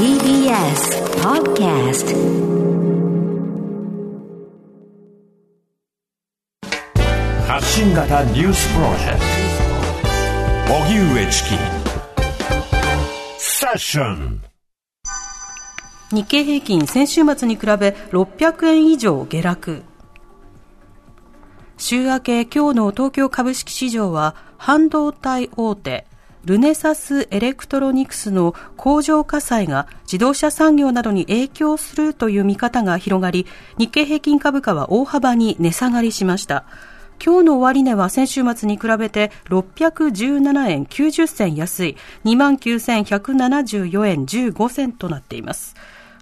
TBS Podcast. 発信型ニュースプロジェクト。荻上チキ。セッション。日経平均先週末に比べ600円以上下落。週明け今日の東京株式市場は半導体大手ルネサスエレクトロニクスの工場火災が自動車産業などに影響するという見方が広がり、日経平均株価は大幅に値下がりしました。今日の終値は先週末に比べて617円90銭安い29,174円15銭となっています。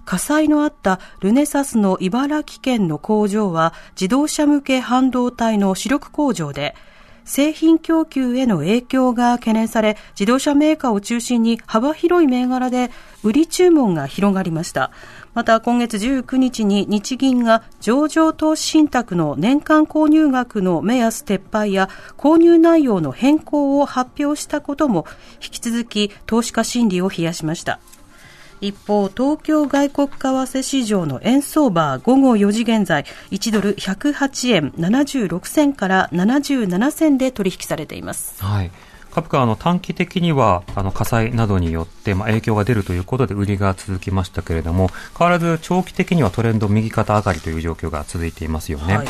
火災のあったルネサスの茨城県の工場は自動車向け半導体の主力工場で製品供給への影響が懸念され、自動車メーカーを中心に幅広い銘柄で売り注文が広がりました。また今月19日に日銀が上場投資信託の年間購入額の目安撤廃や購入内容の変更を発表したことも引き続き投資家心理を冷やしました。一方、東京外国為替市場の円相場午後4時現在、1ドル108円76銭から77銭で取引されています。はい。株価は短期的にはあの火災などによってまあ影響が出るということで売りが続きましたけれども変わらず長期的にはトレンド右肩上がりという状況が続いていますよね。は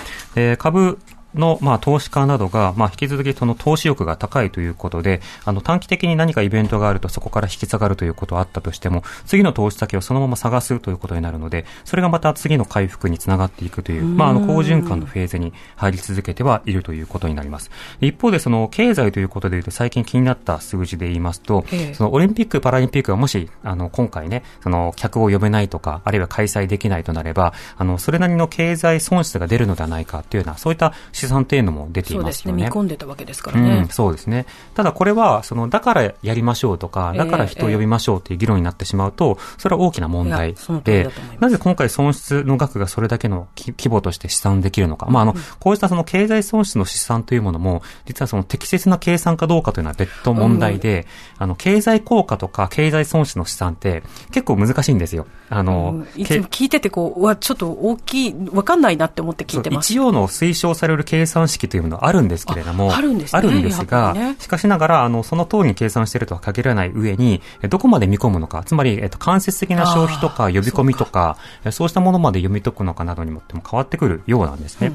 い、株の、まあ、投資家などが、まあ、引き続きその投資欲が高いということで、あの、短期的に何かイベントがあるとそこから引き下がるということはあったとしても、次の投資先をそのまま探すということになるので、それがまた次の回復につながっていくという、まあ、あの、好循環のフェーズに入り続けてはいるということになります。一方で、その、経済ということでいうと、最近気になった数字で言いますと、その、オリンピック・パラリンピックがもし、あの、今回ね、その、客を呼べないとか、あるいは開催できないとなれば、あの、それなりの経済損失が出るのではないかというような、そういった試算というのも出ていますよね。ね見込んでたわけですからね。うん、そうですね。ただこれは、その、だからやりましょうとか、だから人を呼びましょうという議論になってしまうと、それは大きな問題で、なぜ今回損失の額がそれだけの規模として試算できるのか。まあ、あの、こうしたその経済損失の試算というものも、実はその適切な計算かどうかというのは別途問題で、あの、経済効果とか経済損失の試算って結構難しいんですよ。あの、いつも聞いててこう、わ、ちょっと大きい、わかんないなって思って聞いてます。一応の推奨される計算式というものはあるんですけれども、あるんです、ね、あるんですが、ね、しかしながら、あの、その通りに計算しているとは限らない上に、どこまで見込むのか、つまり、えっと、間接的な消費とか呼び込みとか、そうそうしたものまで読み解くのかなどにもっても変わってくるようなんですね。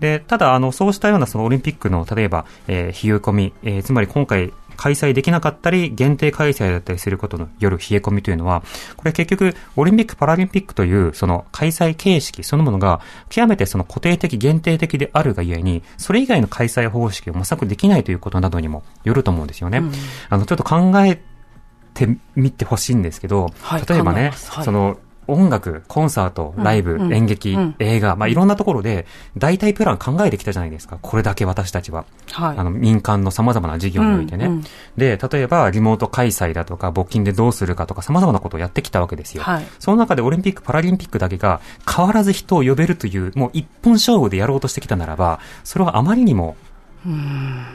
で、ただ、あの、そうしたようなそのオリンピックの、例えば、えー、冷え込み、えー、つまり今回、開催できなかったり、限定開催だったりすることのよる冷え込みというのは、これ結局、オリンピック・パラリンピックという、その開催形式そのものが、極めてその固定的、限定的であるがゆえに、それ以外の開催方式を模索できないということなどにもよると思うんですよね。うん、あの、ちょっと考えてみてほしいんですけど、はい、例えばね、はい、その、音楽、コンサート、ライブ、うん、演劇、うん、映画、まあ、いろんなところで、大体プラン考えてきたじゃないですか。これだけ私たちは。はい、あの、民間の様々な事業においてね、うんうん。で、例えば、リモート開催だとか、募金でどうするかとか、様々なことをやってきたわけですよ。はい、その中でオリンピック、パラリンピックだけが、変わらず人を呼べるという、もう一本勝負でやろうとしてきたならば、それはあまりにも、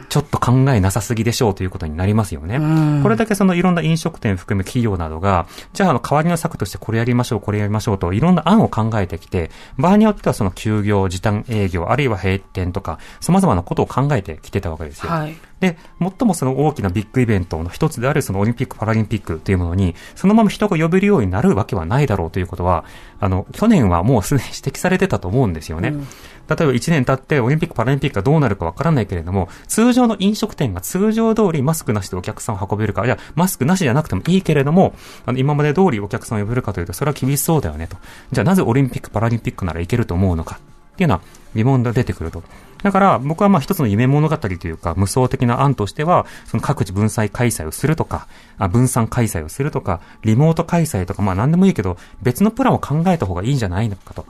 ちょっと考えなさすぎでしょうということになりますよね。これだけそのいろんな飲食店含む企業などが、じゃああの代わりの策としてこれやりましょう、これやりましょうといろんな案を考えてきて、場合によってはその休業、時短営業、あるいは閉店とか、様々なことを考えてきてたわけですよ。はい、で、最もその大きなビッグイベントの一つであるそのオリンピック・パラリンピックというものに、そのまま人が呼べるようになるわけはないだろうということは、あの、去年はもうすでに指摘されてたと思うんですよね。うん例えば1年経ってオリンピック・パラリンピックがどうなるかわからないけれども、通常の飲食店が通常通りマスクなしでお客さんを運べるか、いや、マスクなしじゃなくてもいいけれども、あの、今まで通りお客さんを呼べるかというと、それは厳しそうだよねと。じゃあなぜオリンピック・パラリンピックならいけると思うのかっていうのは疑問が出てくると。だから僕はまあ一つの夢物語というか無双的な案としては、その各地分散開催をするとか、あ分散開催をするとか、リモート開催とかまあ何でもいいけど、別のプランを考えた方がいいんじゃないのかと。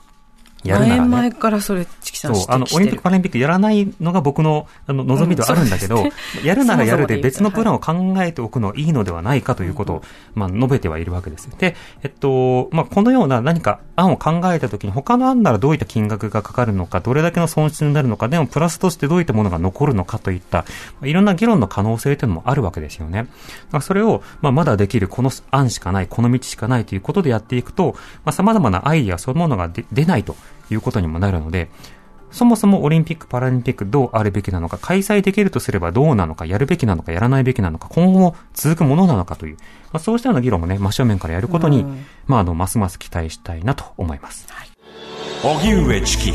やるなら、ね、前からそれ、チキさんそう、あの、オリンピック・パラリンピックやらないのが僕の、あの、望みではあるんだけど、うんね、やるならやるで別のプランを考えておくのはいいのではないかということを、まあ、述べてはいるわけです。で、えっと、まあ、このような何か案を考えたときに、他の案ならどういった金額がかかるのか、どれだけの損失になるのか、でもプラスとしてどういったものが残るのかといった、いろんな議論の可能性というのもあるわけですよね。それを、まあ、まだできるこの案しかない、この道しかないということでやっていくと、まあ、様々なアイディアそのものが出ないということにもなるので、そもそもオリンピック・パラリンピックどうあるべきなのか、開催できるとすればどうなのか、やるべきなのか、やらないべきなのか、今後も続くものなのかという、まあ、そうしたような議論もね、真正面からやることに、まあ、あの、ますます期待したいなと思います。はい、荻上チキ